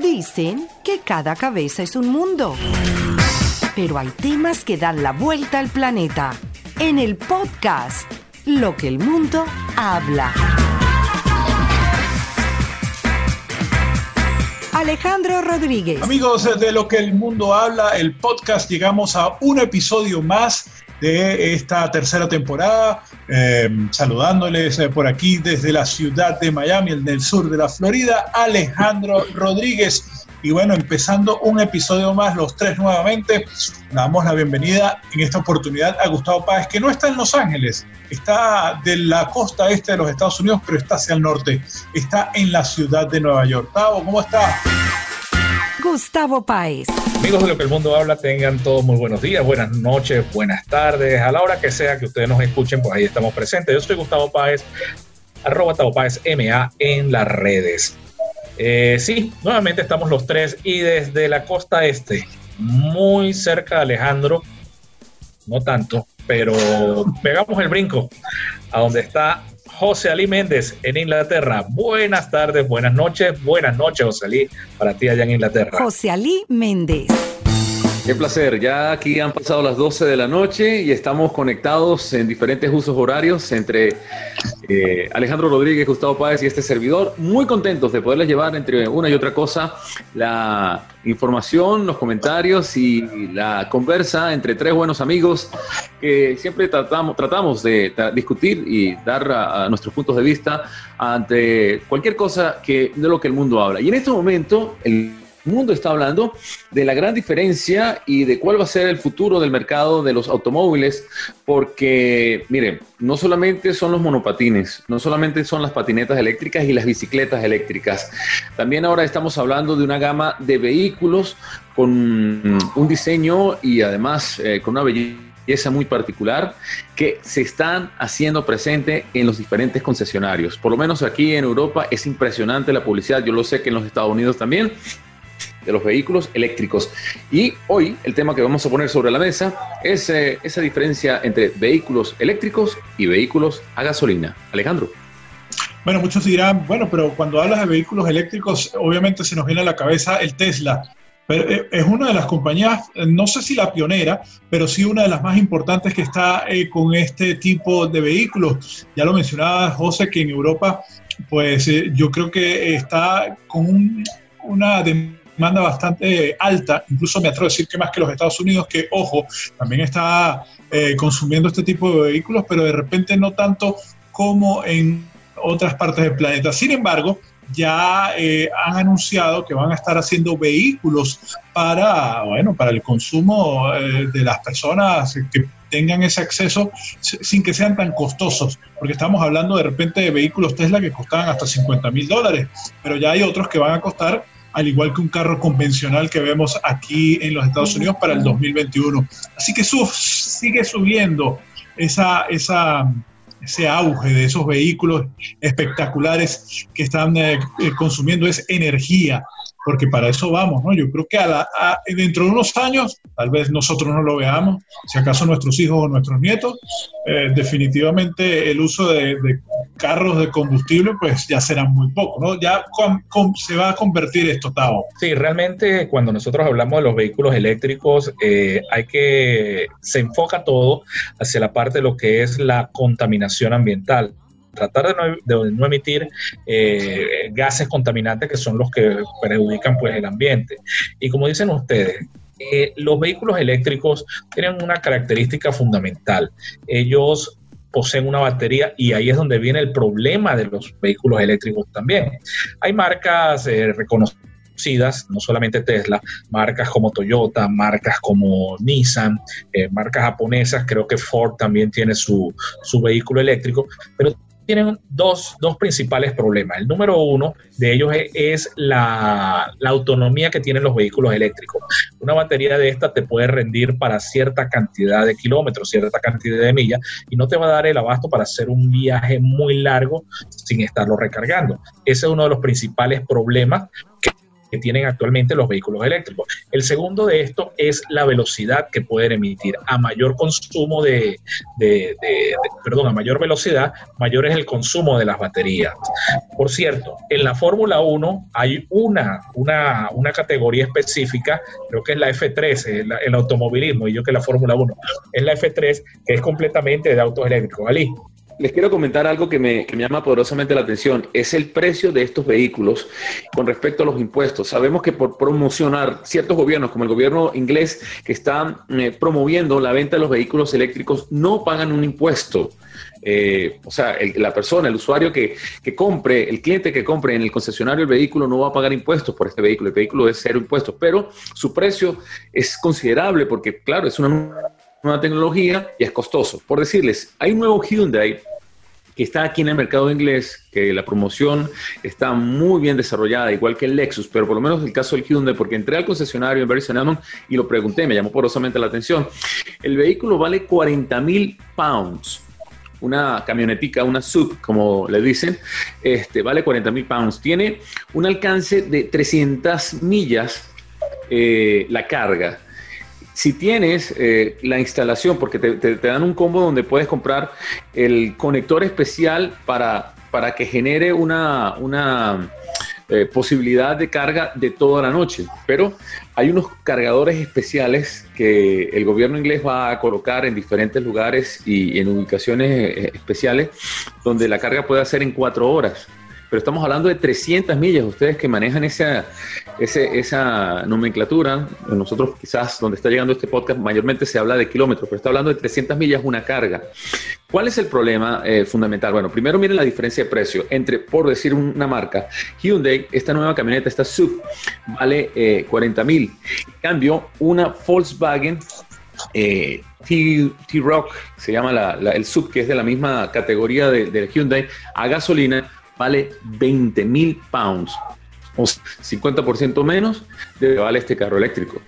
Dicen que cada cabeza es un mundo. Pero hay temas que dan la vuelta al planeta. En el podcast, Lo que el mundo habla. Alejandro Rodríguez. Amigos de Lo que el mundo habla, el podcast, llegamos a un episodio más de esta tercera temporada. Eh, saludándoles eh, por aquí desde la ciudad de Miami, en el sur de la Florida, Alejandro Rodríguez. Y bueno, empezando un episodio más, los tres nuevamente, damos la bienvenida en esta oportunidad a Gustavo Páez, que no está en Los Ángeles, está de la costa este de los Estados Unidos, pero está hacia el norte, está en la ciudad de Nueva York. Gustavo, ¿cómo está? Gustavo Páez. Amigos de lo que el mundo habla, tengan todos muy buenos días, buenas noches, buenas tardes, a la hora que sea que ustedes nos escuchen, pues ahí estamos presentes. Yo soy Gustavo Páez, arroba Gustavo Páez MA en las redes. Eh, sí, nuevamente estamos los tres y desde la costa este, muy cerca de Alejandro, no tanto, pero pegamos el brinco a donde está José Ali Méndez en Inglaterra. Buenas tardes, buenas noches, buenas noches, José Ali, para ti allá en Inglaterra. José Ali Méndez. Qué placer, ya aquí han pasado las 12 de la noche y estamos conectados en diferentes usos horarios entre eh, Alejandro Rodríguez, Gustavo Páez y este servidor. Muy contentos de poderles llevar entre una y otra cosa la información, los comentarios y la conversa entre tres buenos amigos que siempre tratamos, de discutir y dar nuestros puntos de vista ante cualquier cosa que, de lo que el mundo habla. Y en este momento, el mundo está hablando de la gran diferencia y de cuál va a ser el futuro del mercado de los automóviles, porque, miren, no solamente son los monopatines, no solamente son las patinetas eléctricas y las bicicletas eléctricas, también ahora estamos hablando de una gama de vehículos con un diseño y además eh, con una belleza muy particular que se están haciendo presente en los diferentes concesionarios. Por lo menos aquí en Europa es impresionante la publicidad. Yo lo sé que en los Estados Unidos también de los vehículos eléctricos. Y hoy el tema que vamos a poner sobre la mesa es eh, esa diferencia entre vehículos eléctricos y vehículos a gasolina. Alejandro. Bueno, muchos dirán, bueno, pero cuando hablas de vehículos eléctricos, obviamente se nos viene a la cabeza el Tesla. Pero eh, es una de las compañías, no sé si la pionera, pero sí una de las más importantes que está eh, con este tipo de vehículos. Ya lo mencionaba José, que en Europa, pues yo creo que está con una demanda bastante alta, incluso me atrevo a decir que más que los Estados Unidos, que ojo, también está eh, consumiendo este tipo de vehículos, pero de repente no tanto como en otras partes del planeta. Sin embargo, ya eh, han anunciado que van a estar haciendo vehículos para, bueno, para el consumo eh, de las personas que tengan ese acceso sin que sean tan costosos, porque estamos hablando de repente de vehículos Tesla que costaban hasta 50 mil dólares, pero ya hay otros que van a costar al igual que un carro convencional que vemos aquí en los Estados Unidos para el 2021. Así que sigue subiendo esa, ese auge de esos vehículos espectaculares que están eh, eh, consumiendo es energía porque para eso vamos, ¿no? Yo creo que a dentro de unos años, tal vez nosotros no lo veamos, si acaso nuestros hijos o nuestros nietos, eh, definitivamente el uso de, carros de combustible, pues ya será muy poco, ¿no? Ya se va a convertir esto, Tao. Sí, realmente cuando nosotros hablamos de los vehículos eléctricos, eh, hay que, se enfoca todo hacia la parte de lo que es la contaminación ambiental tratar de no, emitir eh, gases contaminantes que son los que perjudican pues, el ambiente. Y como dicen ustedes, eh, los vehículos eléctricos tienen una característica fundamental. Ellos poseen una batería y ahí es donde viene el problema de los vehículos eléctricos también. Hay marcas eh, reconocidas, no solamente Tesla, marcas como Toyota, marcas como Nissan, marcas japonesas, creo que Ford también tiene su, su vehículo eléctrico, pero tienen dos, principales problemas. El número uno de ellos es, la, autonomía que tienen los vehículos eléctricos. Una batería de esta te puede rendir para cierta cantidad de kilómetros, cierta cantidad de millas, y no te va a dar el abasto para hacer un viaje muy largo sin estarlo recargando. Ese es uno de los principales problemas que que tienen actualmente los vehículos eléctricos. El segundo de esto es la velocidad que pueden emitir. A mayor consumo de, perdón, a mayor velocidad, mayor es el consumo de las baterías. Por cierto, en la Fórmula 1 hay una, una, una categoría específica, creo que es la F3, el, el automovilismo, y yo que la Fórmula 1, es la F3, que es completamente de autos eléctricos. Ali les quiero comentar algo que me, llama poderosamente la atención. Es el precio de estos vehículos con respecto a los impuestos. Sabemos que por promocionar ciertos gobiernos, como el gobierno inglés, que está eh, promoviendo la venta de los vehículos eléctricos, no pagan un impuesto. Eh, o sea, la persona, el usuario que, que, compre, el cliente que compre en el concesionario el vehículo no va a pagar impuestos por este vehículo. El vehículo es cero impuestos, pero su precio es considerable porque, claro, es una nueva tecnología y es costoso. Por decirles, hay un nuevo Hyundai que está aquí en el mercado inglés, que la promoción está muy bien desarrollada, igual que el Lexus, pero por lo menos el caso del Hyundai, porque entré al concesionario en Barry y lo pregunté, me llamó porosamente la atención. El vehículo vale 40 mil pounds. Una camionetica, una sub, como le dicen, este, vale 40 mil pounds. Tiene un alcance de 300 millas eh, la carga si tienes eh, la instalación, porque te, dan un combo donde puedes comprar el conector especial para, para que genere una, una eh, posibilidad de carga de toda la noche. Pero hay unos cargadores especiales que el gobierno inglés va a colocar en diferentes lugares y en ubicaciones eh, especiales donde la carga puede hacer en cuatro horas pero estamos hablando de 300 millas. Ustedes que manejan esa, esa nomenclatura, nosotros quizás donde está llegando este podcast mayormente se habla de kilómetros, pero está hablando de 300 millas una carga. ¿Cuál es el problema eh, fundamental? Bueno, primero miren la diferencia de precio entre, por decir una marca, Hyundai, esta nueva camioneta, esta SUV, vale 40 eh, mil. En cambio, una Volkswagen eh, T-Rock, se llama el sub, que es de la misma categoría de, de Hyundai, a gasolina, vale 20 mil pounds, o 50% menos de lo que vale este carro eléctrico.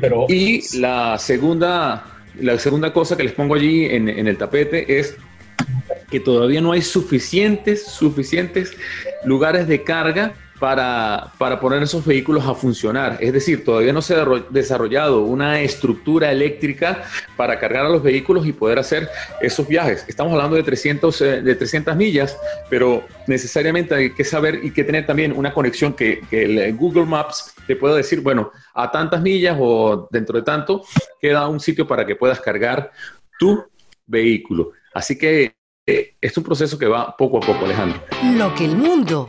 pero... Y la segunda, la segunda cosa que les pongo allí en, en el tapete es que todavía no hay suficientes, suficientes lugares de carga para, para, poner esos vehículos a funcionar. Es decir, todavía no se ha desarrollado una estructura eléctrica para cargar a los vehículos y poder hacer esos viajes. Estamos hablando de 300, eh, de 300 millas, pero necesariamente hay que saber y que tener también una conexión que, Google Maps te pueda decir, bueno, a tantas millas o dentro de tanto, queda un sitio para que puedas cargar tu vehículo. Así que eh, es un proceso que va poco a poco, Alejandro. Lo que el mundo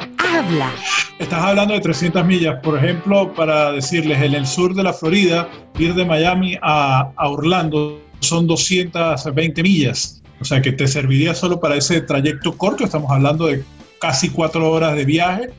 Estás hablando de 300 millas, por ejemplo, para decirles, en el sur de la Florida, ir de Miami a, a Orlando son 220 millas. O sea que te serviría solo para ese trayecto corto, estamos hablando de casi cuatro horas de viaje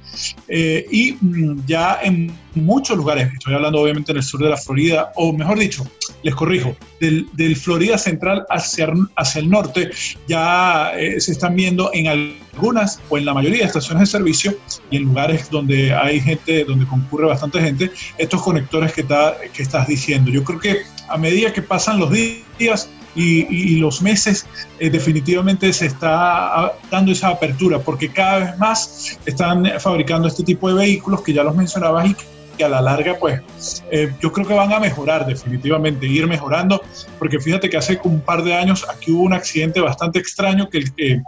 eh, y mm, ya en muchos lugares, estoy hablando obviamente en el sur de la Florida, o mejor dicho, les corrijo, del, del Florida central hacia, hacia el norte, ya eh, se están viendo en algunas o en la mayoría de estaciones de servicio y en lugares donde hay gente, donde concurre bastante gente, estos conectores que, que estás diciendo. Yo creo que a medida que pasan los días, y, los meses eh, definitivamente se está dando esa apertura porque cada vez más están fabricando este tipo de vehículos que ya los mencionabas y que a la larga pues eh, yo creo que van a mejorar definitivamente, ir mejorando porque fíjate que hace un par de años aquí hubo un accidente bastante extraño que, que,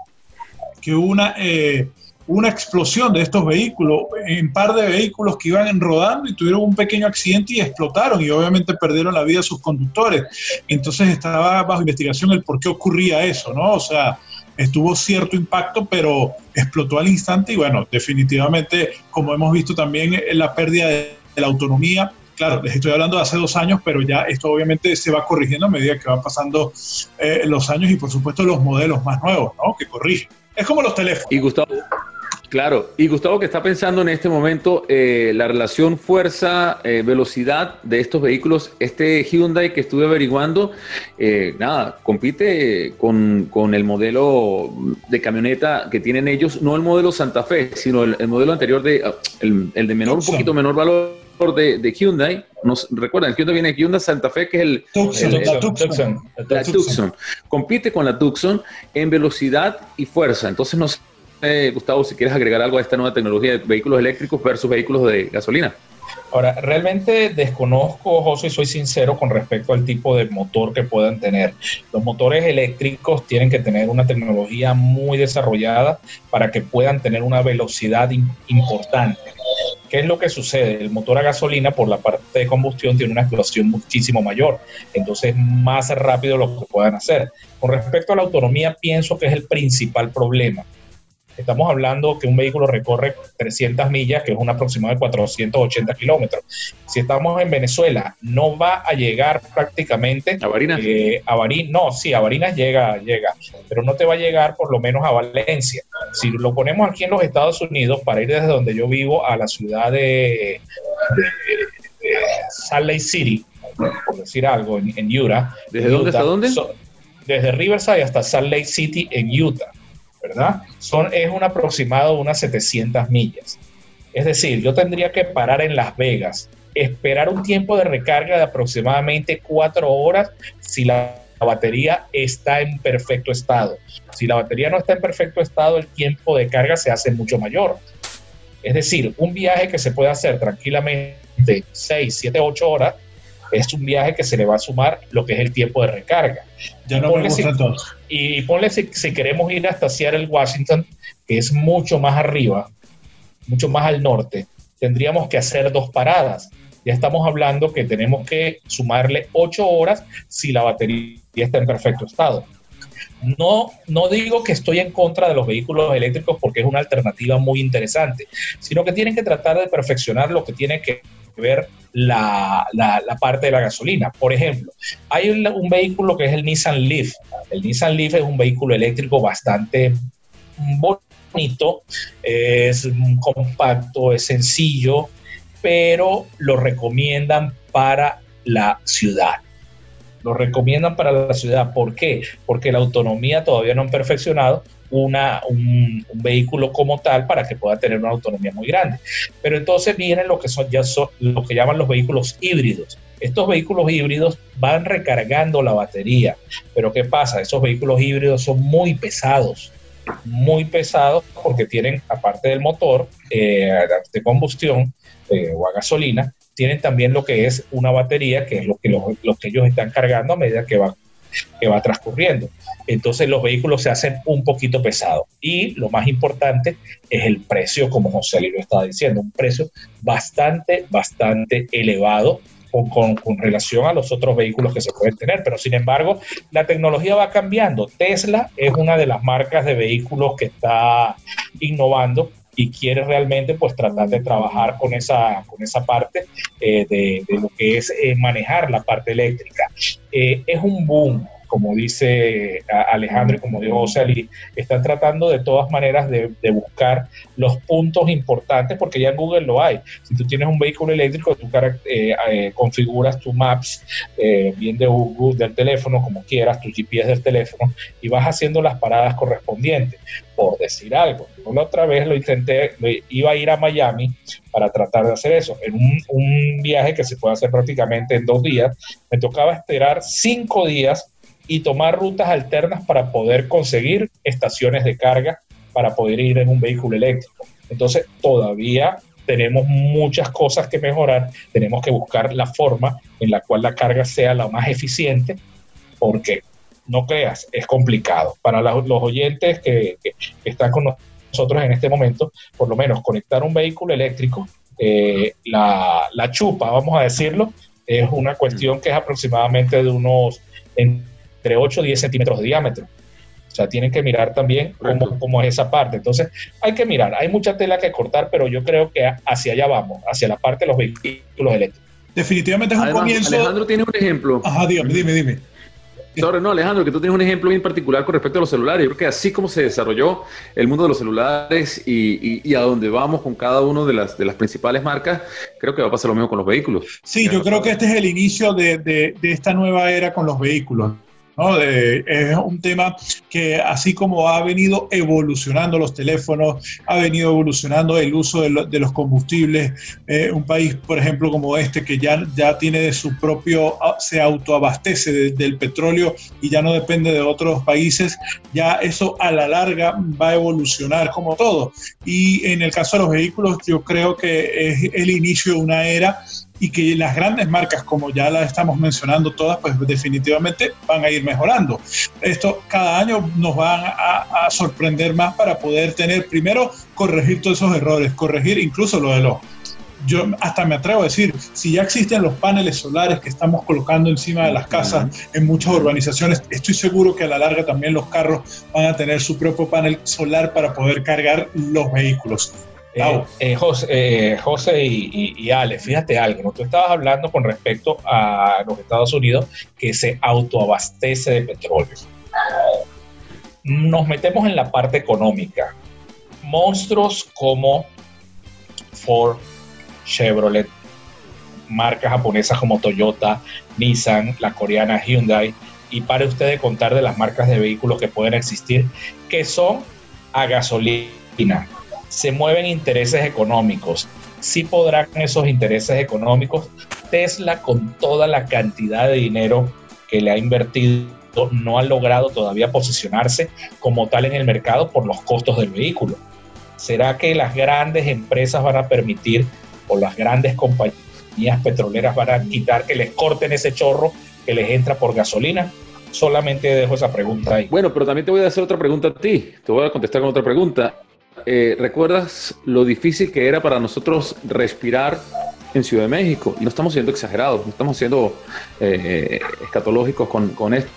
que una... Eh, una explosión de estos vehículos, en par de vehículos que iban rodando y tuvieron un pequeño accidente y explotaron y obviamente perdieron la vida sus conductores. Entonces estaba bajo investigación el por qué ocurría eso, ¿no? O sea, estuvo cierto impacto, pero explotó al instante y bueno, definitivamente, como hemos visto también, eh, la pérdida de, la autonomía. Claro, les estoy hablando de hace dos años, pero ya esto obviamente se va corrigiendo a medida que van pasando eh, los años y por supuesto los modelos más nuevos, ¿no? Que corrigen. Es como los teléfonos. Y Gustavo, Claro, y Gustavo que está pensando en este momento eh, la relación fuerza-velocidad eh, de estos vehículos, este Hyundai que estuve averiguando, eh, nada, compite con, el modelo de camioneta que tienen ellos, no el modelo Santa Fe, sino el, modelo anterior de, ah, el, de menor, un poquito menor valor de, Hyundai. Nos, recuerdan, Hyundai viene Hyundai Santa Fe, que es el, la Tucson. La Tucson. Compite con la Tucson en velocidad y fuerza. Entonces nos Gustavo, si quieres agregar algo a esta nueva tecnología de vehículos eléctricos versus vehículos de gasolina. Ahora, realmente desconozco, José, y soy sincero con respecto al tipo de motor que puedan tener. Los motores eléctricos tienen que tener una tecnología muy desarrollada para que puedan tener una velocidad importante. ¿Qué es lo que sucede? El motor a gasolina, por la parte de combustión, tiene una explosión muchísimo mayor. Entonces, más rápido lo que puedan hacer. Con respecto a la autonomía, pienso que es el principal problema estamos hablando que un vehículo recorre 300 millas, que es un aproximado de 480 kilómetros. Si estamos en Venezuela, no va a llegar prácticamente a Barinas. Eh, a Barinas, no, sí, a Barinas llega, llega, pero no te va a llegar por lo menos a Valencia. Si lo ponemos aquí en los Estados Unidos, para ir desde donde yo vivo a la ciudad de, Salt Lake City, por decir algo, en, Utah. ¿Desde dónde hasta dónde? desde Riverside hasta Salt Lake City en Utah. ¿Verdad? Son, es un aproximado de unas 700 millas. Es decir, yo tendría que parar en Las Vegas, esperar un tiempo de recarga de aproximadamente cuatro horas si la batería está en perfecto estado. Si la batería no está en perfecto estado, el tiempo de carga se hace mucho mayor. Es decir, un viaje que se puede hacer tranquilamente 6, 7, 8 horas, es un viaje que se le va a sumar lo que es el tiempo de recarga. Ya no me gusta Y ponle si, queremos ir hasta Seattle, Washington, que es mucho más arriba, mucho más al norte, tendríamos que hacer dos paradas. Ya estamos hablando que tenemos que sumarle ocho horas si la batería está en perfecto estado. No, no digo que estoy en contra de los vehículos eléctricos porque es una alternativa muy interesante, sino que tienen que tratar de perfeccionar lo que tiene que ver la, parte de la gasolina. Por ejemplo, hay un, vehículo que es el Nissan Leaf. El Nissan Leaf es un vehículo eléctrico bastante bonito, es compacto, es sencillo, pero lo recomiendan para la ciudad. Lo recomiendan para la ciudad. ¿Por qué? Porque la autonomía todavía no han perfeccionado, una, un, vehículo como tal para que pueda tener una autonomía muy grande. Pero entonces vienen lo que son ya son lo que llaman los vehículos híbridos. Estos vehículos híbridos van recargando la batería. Pero ¿qué pasa? Esos vehículos híbridos son muy pesados, muy pesados porque tienen, aparte del motor eh, de combustión eh, o a gasolina, tienen también lo que es una batería, que es lo que, los, que ellos están cargando a medida que va, que va transcurriendo entonces los vehículos se hacen un poquito pesados. Y lo más importante es el precio, como José lo estaba diciendo, un precio bastante, bastante elevado con, relación a los otros vehículos que se pueden tener. Pero sin embargo, la tecnología va cambiando. Tesla es una de las marcas de vehículos que está innovando y quiere realmente pues tratar de trabajar con esa, con esa parte eh, de, lo que es eh, manejar la parte eléctrica. Eh, es un boom, como dice Alejandro y como dijo José están tratando de todas maneras de, buscar los puntos importantes porque ya en Google lo hay. Si tú tienes un vehículo eléctrico, tú eh, eh, configuras tu Maps, eh, bien de Google, del teléfono, como quieras, tu GPS del teléfono, y vas haciendo las paradas correspondientes. Por decir algo, yo la otra vez lo intenté, iba a ir a Miami para tratar de hacer eso. En un, un viaje que se puede hacer prácticamente en dos días, me tocaba esperar cinco días y tomar rutas alternas para poder conseguir estaciones de carga para poder ir en un vehículo eléctrico. Entonces, todavía tenemos muchas cosas que mejorar, tenemos que buscar la forma en la cual la carga sea la más eficiente, porque no creas, es complicado. Para los oyentes que, están con nosotros en este momento, por lo menos conectar un vehículo eléctrico, eh, la, la, chupa, vamos a decirlo, es una cuestión que es aproximadamente de unos entre 8 y 10 centímetros de diámetro. O sea, tienen que mirar también cómo, cómo, es esa parte. Entonces, hay que mirar, hay mucha tela que cortar, pero yo creo que hacia allá vamos, hacia la parte de los vehículos eléctricos. Definitivamente es un comienzo. Alejandro tiene un ejemplo. Ajá, dime, dime, dime. no, Alejandro, que tú tienes un ejemplo bien particular con respecto a los celulares. Yo creo que así como se desarrolló el mundo de los celulares y, y, a dónde vamos con cada una de las, de las principales marcas, creo que va a pasar lo mismo con los vehículos. Sí, yo creo que este es el inicio de, de, de esta nueva era con los vehículos es un tema que así como ha venido evolucionando los teléfonos, ha venido evolucionando el uso de, los combustibles, eh, un país, por ejemplo, como este, que ya, ya tiene su propio, ah, se autoabastece del petróleo y ya no depende de otros países, ya eso a la larga va a evolucionar como todo. Y en el caso de los vehículos, yo creo que es el inicio de una era y que las grandes marcas, como ya las estamos mencionando todas, pues definitivamente van a ir mejorando. Esto cada año nos van a, sorprender más para poder tener, primero, corregir todos esos errores, corregir incluso lo de los yo hasta me atrevo a decir, si ya existen los paneles solares que estamos colocando encima de las casas en muchas urbanizaciones, estoy seguro que a la larga también los carros van a tener su propio panel solar para poder cargar los vehículos. Eh, eh, José, eh, José y, Ale, fíjate algo, tú estabas hablando con respecto a los Estados Unidos que se autoabastece de petróleo. Nos metemos en la parte económica. Monstruos como Ford, Chevrolet, marcas japonesas como Toyota, Nissan, la coreana Hyundai, y pare usted de contar de las marcas de vehículos que pueden existir, que son a gasolina se mueven intereses económicos. Si podrán esos intereses económicos. Tesla, con toda la cantidad de dinero que le ha invertido, no ha logrado todavía posicionarse como tal en el mercado por los costos del vehículo. ¿Será que las grandes empresas van a permitir o las grandes compañías petroleras van a quitar que les corten ese chorro que les entra por gasolina? Solamente dejo esa pregunta ahí. Bueno, pero también te voy a hacer otra pregunta a ti. Te voy a contestar con otra pregunta. Eh, ¿recuerdas lo difícil que era para nosotros respirar en Ciudad de México? Y no estamos siendo exagerados, no estamos siendo eh, escatológicos con, con esto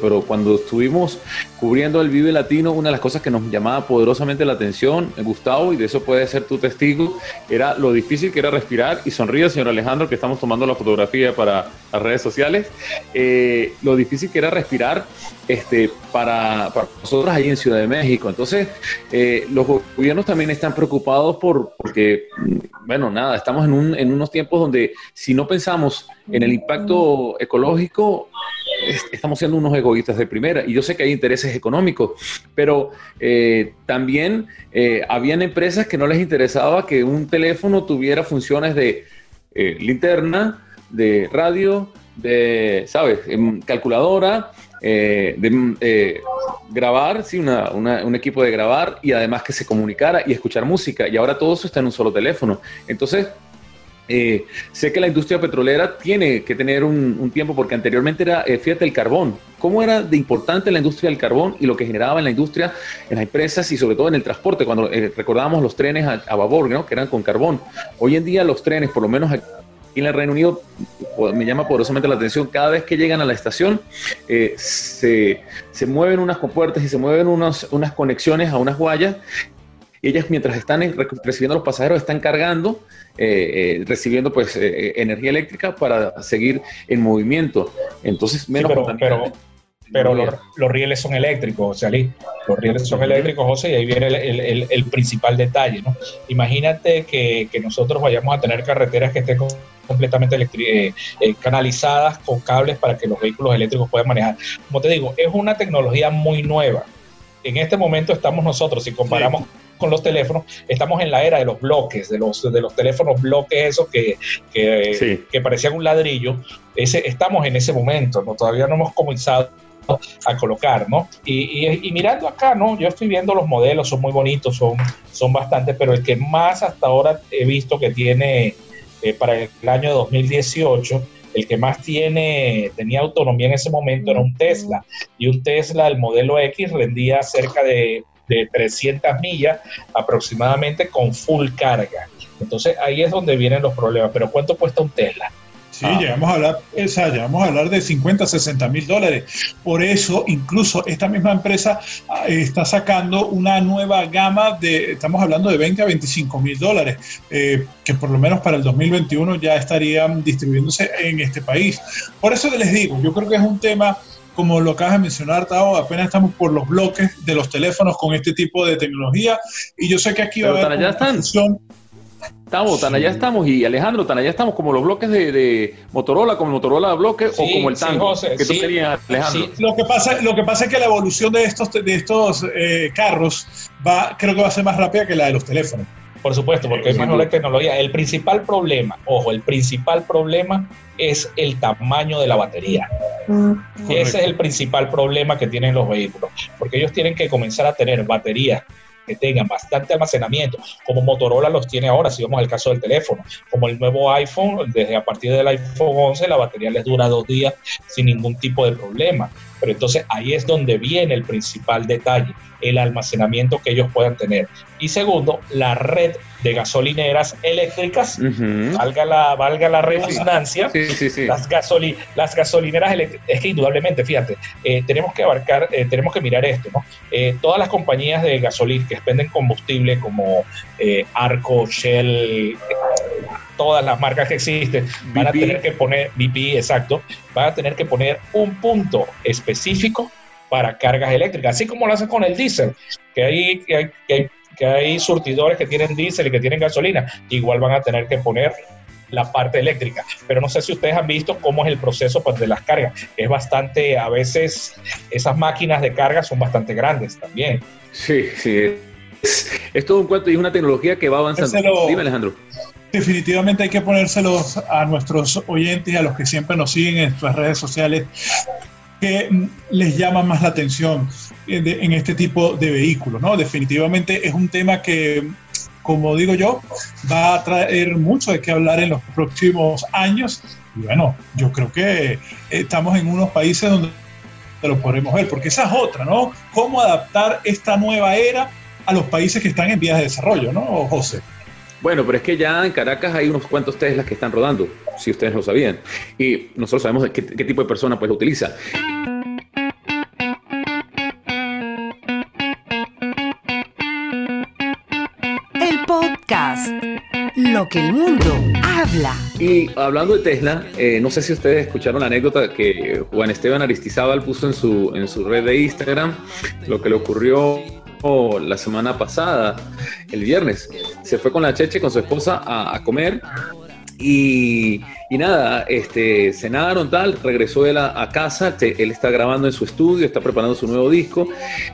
pero cuando estuvimos cubriendo el Vive Latino, una de las cosas que nos llamaba poderosamente la atención, Gustavo, y de eso puede ser tu testigo, era lo difícil que era respirar, y sonríe, señor Alejandro, que estamos tomando la fotografía para las redes sociales, eh, lo difícil que era respirar este, para, nosotros ahí en Ciudad de México. Entonces, eh, los gobiernos también están preocupados por, porque, bueno, nada, estamos en, en unos tiempos donde si no pensamos en el impacto ecológico, estamos siendo unos egoístas de primera. Y yo sé que hay intereses económicos, pero eh, también eh, habían empresas que no les interesaba que un teléfono tuviera funciones de eh, linterna, de radio, de, ¿sabes?, em, calculadora, de grabar, sí, un equipo de grabar y además que se comunicara y escuchar música. Y ahora todo eso está en un solo teléfono. Entonces, eh, sé que la industria petrolera tiene que tener un, tiempo porque anteriormente era, eh, fíjate, el carbón. ¿Cómo era de importante la industria del carbón y lo que generaba en la industria, en las empresas y sobre todo en el transporte? Cuando eh, recordábamos los trenes a, vapor, ¿no? que eran con carbón. Hoy en día los trenes, por lo menos aquí en el Reino Unido, me llama poderosamente la atención, cada vez que llegan a la estación se, se, mueven unas compuertas y se mueven unas conexiones a unas guayas y ellas mientras están recibiendo a los pasajeros están cargando, eh, eh, recibiendo pues eh, energía eléctrica para seguir en movimiento. Entonces, menos pero, pero, los, rieles son eléctricos, sea, Los rieles son eléctricos, José, y ahí viene el, principal detalle, ¿no? Imagínate que, nosotros vayamos a tener carreteras que estén completamente canalizadas con cables para que los vehículos eléctricos puedan manejar. Como te digo, es una tecnología muy nueva. En este momento estamos nosotros, si comparamos con los teléfonos, estamos en la era de los bloques, de los, de los teléfonos bloques esos que, que, parecían un ladrillo. Ese, estamos en ese momento, ¿no? todavía no hemos comenzado a colocar, ¿no? Y, mirando acá, ¿no? Yo estoy viendo los modelos, son muy bonitos, son, son bastantes, pero el que más hasta ahora he visto que tiene eh, para el año 2018, el que más tiene, tenía autonomía en ese momento era un Tesla, y un Tesla, el modelo X, rendía cerca de de 300 millas aproximadamente con full carga. Entonces ahí es donde vienen los problemas. Pero ¿cuánto cuesta un Tesla? Sí, llegamos, a hablar, esa, llegamos a hablar de 50, 60 mil dólares. Por eso, incluso esta misma empresa ah, está sacando una nueva gama de, estamos hablando de 20 a 25 mil dólares, eh, que por lo menos para el 2021 ya estarían distribuyéndose en este país. Por eso les digo, yo creo que es un tema como lo acabas de mencionar, Tao, apenas estamos por los bloques de los teléfonos con este tipo de tecnología y yo sé que aquí va a haber una Estamos, tan allá estamos. Y Alejandro, tan allá estamos como los bloques de, Motorola, como el Motorola bloque o como el Tango que tú tenías, Alejandro. Lo, que pasa, lo que pasa es que la evolución de estos, de estos eh, carros va, creo que va a ser más rápida que la de los teléfonos. Por supuesto, porque es más nueva tecnología. El principal problema, ojo, el principal problema es el tamaño de la batería. Mm. Ese es el principal problema que tienen los vehículos, porque ellos tienen que comenzar a tener baterías que tengan bastante almacenamiento, como Motorola los tiene ahora, si vemos el caso del teléfono, como el nuevo iPhone, desde a partir del iPhone 11 la batería les dura dos días sin ningún tipo de problema. Pero entonces ahí es donde viene el principal detalle, el almacenamiento que ellos puedan tener. Y segundo, la red de gasolineras eléctricas, valga, la, valga la redundancia, las, gasoli, las gasolineras eléctricas, es que indudablemente, fíjate, eh, tenemos que abarcar, eh, tenemos que mirar esto, ¿no? Eh, todas las compañías de gasolina que expenden combustible como Arco, Shell, todas las marcas que existen, van a tener que poner, BP, exacto, van a tener que poner un punto específico para cargas eléctricas, así como lo hacen con el diésel, que hay, que hay, que hay, surtidores que tienen diésel y que tienen gasolina, igual van a tener que poner la parte eléctrica. Pero no sé si ustedes han visto cómo es el proceso pues, de las cargas. Es bastante, a veces esas máquinas de carga son bastante grandes también. Sí, sí. Es, todo un cuento y una tecnología que va avanzando. Dime, Alejandro definitivamente hay que ponérselos a nuestros oyentes a los que siempre nos siguen en nuestras redes sociales que mm, les llama más la atención en este tipo de vehículos, ¿no? Definitivamente es un tema que, como digo yo, va a traer mucho de qué hablar en los próximos años. Y bueno, yo creo que estamos en unos países donde lo podremos ver, porque esa es otra, ¿no? Cómo adaptar esta nueva era a los países que están en vías de desarrollo, ¿no, José? Bueno, pero es que ya en Caracas hay unos cuantos Teslas que están rodando, si ustedes lo sabían. Y nosotros sabemos qué, qué tipo de persona pues lo utiliza. El podcast. Lo que el mundo habla. Y hablando de Tesla, eh, no sé si ustedes escucharon la anécdota que Juan Esteban Aristizábal puso en su, en su red de Instagram, lo que le ocurrió la semana pasada, el viernes. Se fue con la Cheche, con su esposa, a, comer y, nada, este, cenaron tal, regresó él a, casa, él está grabando en su estudio, está preparando su nuevo disco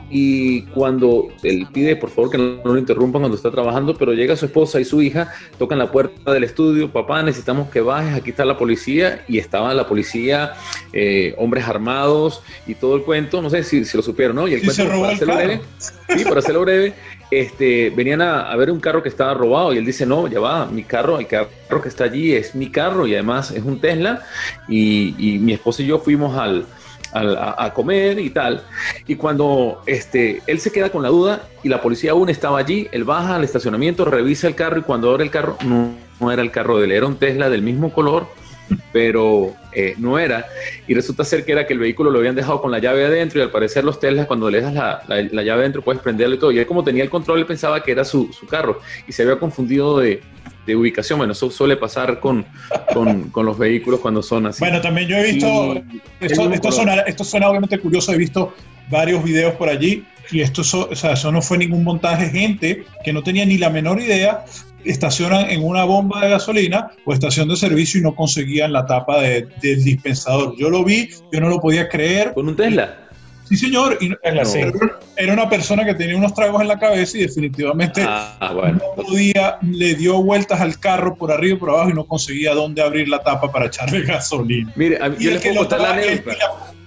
y cuando él pide por favor que no, lo interrumpan cuando está trabajando, pero llega su esposa y su hija, tocan la puerta del estudio, papá necesitamos que bajes, aquí está la policía y estaba la policía, eh, hombres armados y todo el cuento, no sé si, si lo supieron, ¿no? Y el cuento, para hacerlo breve, sí, para hacerlo breve, este, venían a, ver un carro que estaba robado y él dice, no, ya va, mi carro, el carro que está allí es mi carro y además es un Tesla y, mi esposo y yo fuimos al, a, comer y tal. Y cuando este, él se queda con la duda y la policía aún estaba allí, él baja al estacionamiento, revisa el carro y cuando abre el carro, no, era el carro de él, era un Tesla del mismo color pero eh, no era. Y resulta ser que era que el vehículo lo habían dejado con la llave adentro y al parecer los Teslas cuando le das la, la, llave adentro puedes prenderlo y todo. Y él como tenía el control, él pensaba que era su, su carro y se había confundido de, de, ubicación. Bueno, eso suele pasar con, con, con, los vehículos cuando son así. Bueno, también yo he visto, esto, esto, suena, esto suena obviamente curioso, he visto varios videos por allí y esto, o sea, eso no fue ningún montaje, gente que no tenía ni la menor idea estacionan en una bomba de gasolina o estación de servicio y no conseguían la tapa del dispensador. Yo lo vi, yo no lo podía creer. ¿Con un Tesla? Sí, señor. Y, Era una persona que tenía unos tragos en la cabeza y definitivamente ah, bueno. no podía, le dio vueltas al carro por arriba y por abajo y no conseguía dónde abrir la tapa para echarle gasolina. Mire, a mí, yo la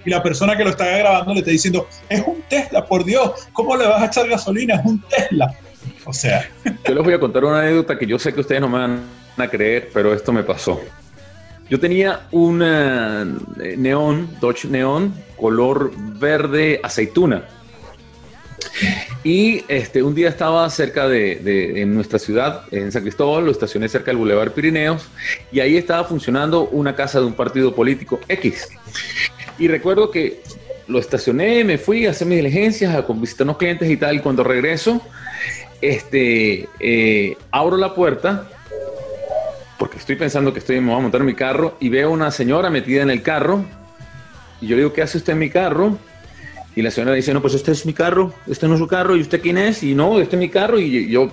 y la persona que lo está grabando le está diciendo, es un Tesla, por Dios, ¿cómo le vas a echar gasolina? Es un Tesla. O sea. Yo les voy a contar una anécdota que yo sé que ustedes no me van a creer, pero esto me pasó. Yo tenía un eh, neón, Dodge Neon, color verde aceituna. Y este, un día estaba cerca de, en nuestra ciudad, en San Cristóbal, lo estacioné cerca del Boulevard Pirineos, y ahí estaba funcionando una casa de un partido político X. Y recuerdo que lo estacioné, me fui a hacer mis diligencias, a visitar unos clientes y tal, y cuando regreso, este, eh, abro la puerta estoy pensando que estoy, me voy a montar mi carro y veo una señora metida en el carro y yo le digo, ¿qué hace usted en mi carro? Y la señora dice, no, pues este es mi carro, este no es su carro, ¿y usted quién es? Y no, este es mi carro y yo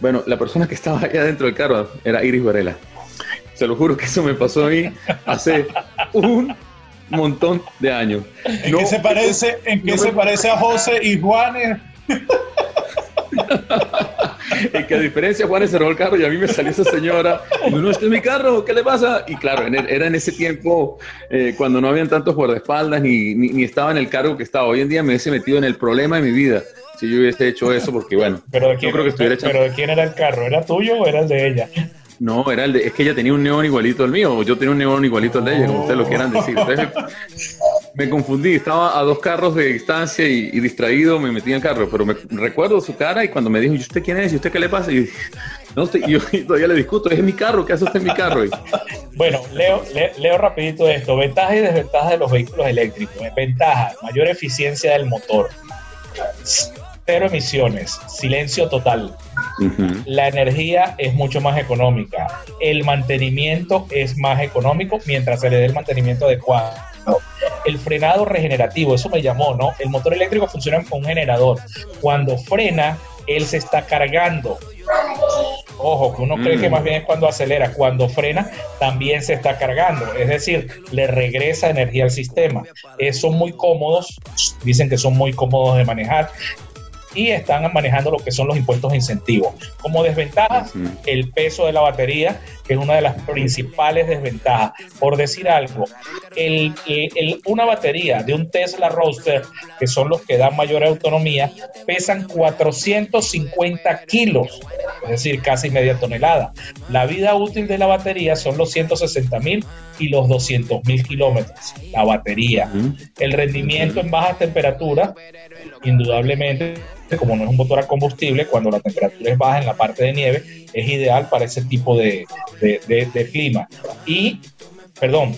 Bueno, la persona que estaba allá dentro del carro era Iris Varela. Se lo juro que eso me pasó a mí hace un montón de años. ¿En qué se parece, en qué se parece a José y Juanes? y que a diferencia Juanes cerró el carro y a mí me salió esa señora, no, este es mi carro, ¿qué le pasa? Y claro, era en ese tiempo eh, cuando no habían tantos guardaespaldas ni, ni, ni, estaba en el cargo que estaba. Hoy en día me hubiese metido en el problema de mi vida si yo hubiese hecho eso, porque bueno, pero de quién, creo que estuviera Pero ¿de quién era el carro? ¿Era tuyo o era el de ella? No, era el de, es que ella tenía un neón igualito al mío, o yo tenía un neón igualito al de ella, como ustedes lo quieran decir. Entonces, me confundí, estaba a dos carros de distancia y, distraído, me metí en el carro, pero me recuerdo su cara y cuando me dijo, ¿y usted quién es? ¿Y usted qué le pasa? Y no, yo todavía le discuto, es mi carro, ¿qué hace usted en mi carro? Bueno, leo, leo rapidito esto, ventajas y desventajas de los vehículos eléctricos. Ventaja, mayor eficiencia del motor cero emisiones, silencio total. La energía es mucho más económica. El mantenimiento es más económico mientras se le dé el mantenimiento adecuado. El frenado regenerativo, eso me llamó, ¿no? El motor eléctrico funciona con un generador. Cuando frena, él se está cargando. Ojo, que uno cree que mm. más bien es cuando acelera, cuando frena también se está cargando, es decir, le regresa energía al sistema. Eh, son muy cómodos, dicen que son muy cómodos de manejar y están manejando lo que son los impuestos de incentivos. Como desventajas, el peso de la batería, que es una de las principales desventajas. Por decir algo, el, una batería de un Tesla Roadster, que son los que dan mayor autonomía, pesan 450 kilos, es decir, casi media tonelada. La vida útil de la batería son los 160 mil y los 200 mil kilómetros, la batería. El rendimiento en bajas temperaturas, indudablemente, como no es un motor a combustible, cuando la temperatura es baja en la parte de nieve, es ideal para ese tipo de, clima. Y, perdón,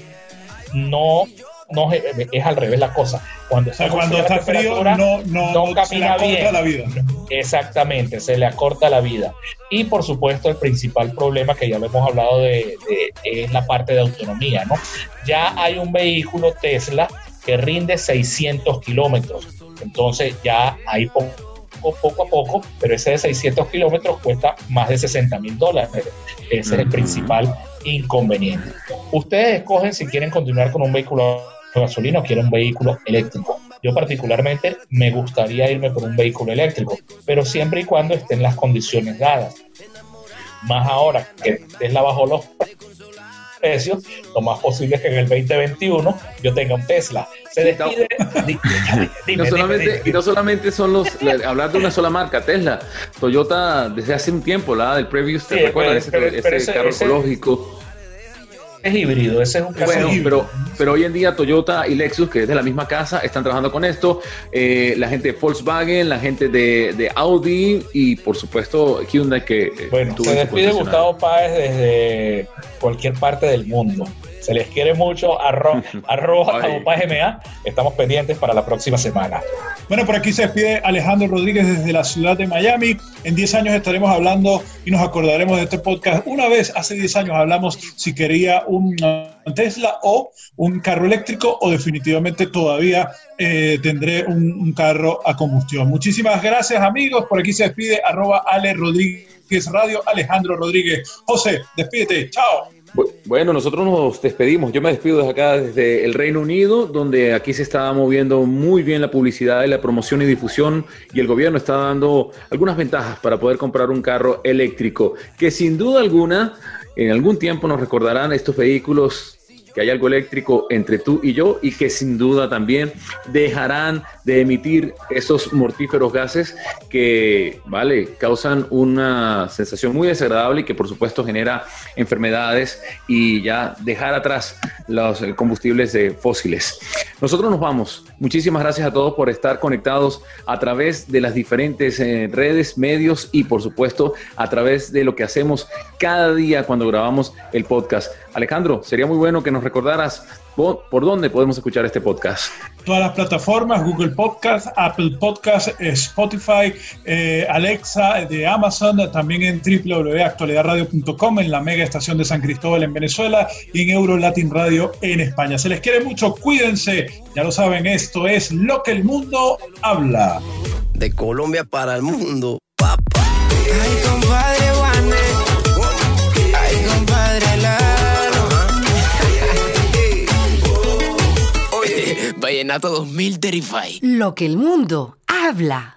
no, no es, al revés la cosa. Cuando, cuando está frío, no, no, camina bien. La vida. Exactamente, se le acorta la vida. Y por supuesto, el principal problema que ya lo hemos hablado de, es la parte de autonomía, ¿no? Ya hay un vehículo Tesla que rinde 600 kilómetros. Entonces ya hay poco a poco, pero ese de 600 kilómetros cuesta más de 60 mil dólares. Ese es el principal inconveniente. Ustedes escogen si quieren continuar con un vehículo gasolina o quieren un vehículo eléctrico. Yo particularmente me gustaría irme por un vehículo eléctrico, pero siempre y cuando estén las condiciones dadas. Más ahora que Tesla bajó los precios, lo más posible es que en el 2021 yo tenga un Tesla. Se despide. y, no solamente, y no solamente son los, hablar de una sola marca, Tesla, Toyota desde hace un tiempo, la del Previous, ¿te recuerdas? ese, carro ecológico es híbrido, ese es un caso bueno, Pero, pero hoy en día Toyota y Lexus, que es de la misma casa, están trabajando con esto. Eh, la gente de Volkswagen, la gente de, de, Audi y por supuesto Hyundai que... Eh, bueno, se despide Gustavo Páez desde cualquier parte del mundo. Se les quiere mucho. Arro, arroba GMA. Estamos pendientes para la próxima semana. Bueno, por aquí se despide Alejandro Rodríguez desde la ciudad de Miami. En 10 años estaremos hablando y nos acordaremos de este podcast. Una vez hace 10 años hablamos si quería un Tesla o un carro eléctrico o definitivamente todavía eh, tendré un, un, carro a combustión. Muchísimas gracias amigos. Por aquí se despide arroba Ale Rodríguez Radio, Alejandro Rodríguez. José, despídete. Chao. Bueno, nosotros nos despedimos. Yo me despido desde acá, desde el Reino Unido, donde aquí se está moviendo muy bien la publicidad y la promoción y difusión y el gobierno está dando algunas ventajas para poder comprar un carro eléctrico, que sin duda alguna, en algún tiempo nos recordarán estos vehículos que hay algo eléctrico entre tú y yo y que sin duda también dejarán de emitir esos mortíferos gases que, vale, causan una sensación muy desagradable y que por supuesto genera enfermedades y ya dejar atrás los combustibles de fósiles. Nosotros nos vamos. Muchísimas gracias a todos por estar conectados a través de las diferentes eh, redes, medios y por supuesto a través de lo que hacemos cada día cuando grabamos el podcast. Alejandro, sería muy bueno que nos recordaras por, dónde podemos escuchar este podcast. Todas las plataformas, Google Podcast, Apple Podcast, Spotify, eh, Alexa de Amazon, también en www.actualidadradio.com, en la mega estación de San Cristóbal en Venezuela y en Euro Latin Radio en España. Se les quiere mucho, cuídense, ya lo saben, esto es lo que el mundo habla. De Colombia para el mundo, papá. Ay, compadre Vallenato 2000 Terrify. Lo que el mundo habla.